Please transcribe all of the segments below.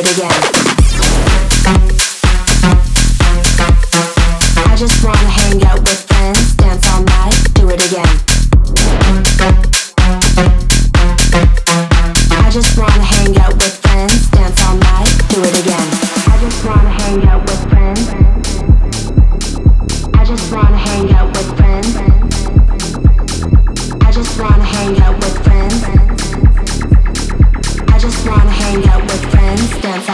it again.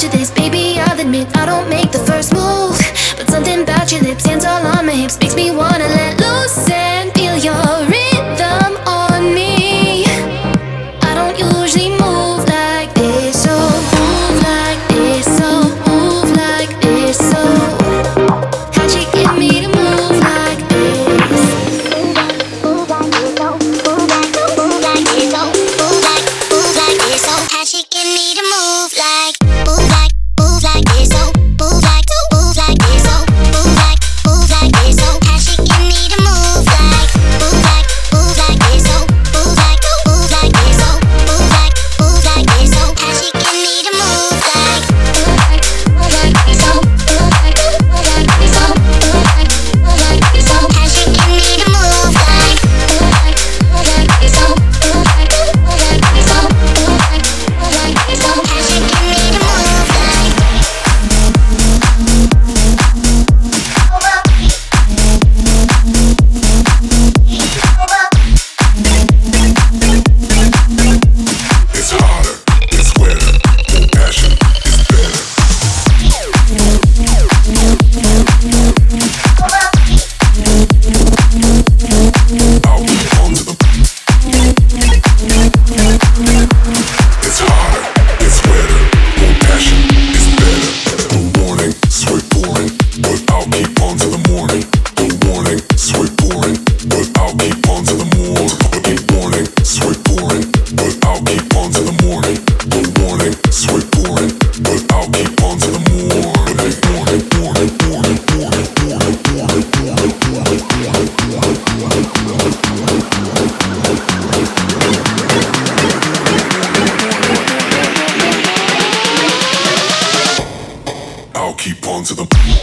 to this, baby, I'll admit I don't make the first move. But something about your lips, hands all on my hips Makes me wanna let loose and to the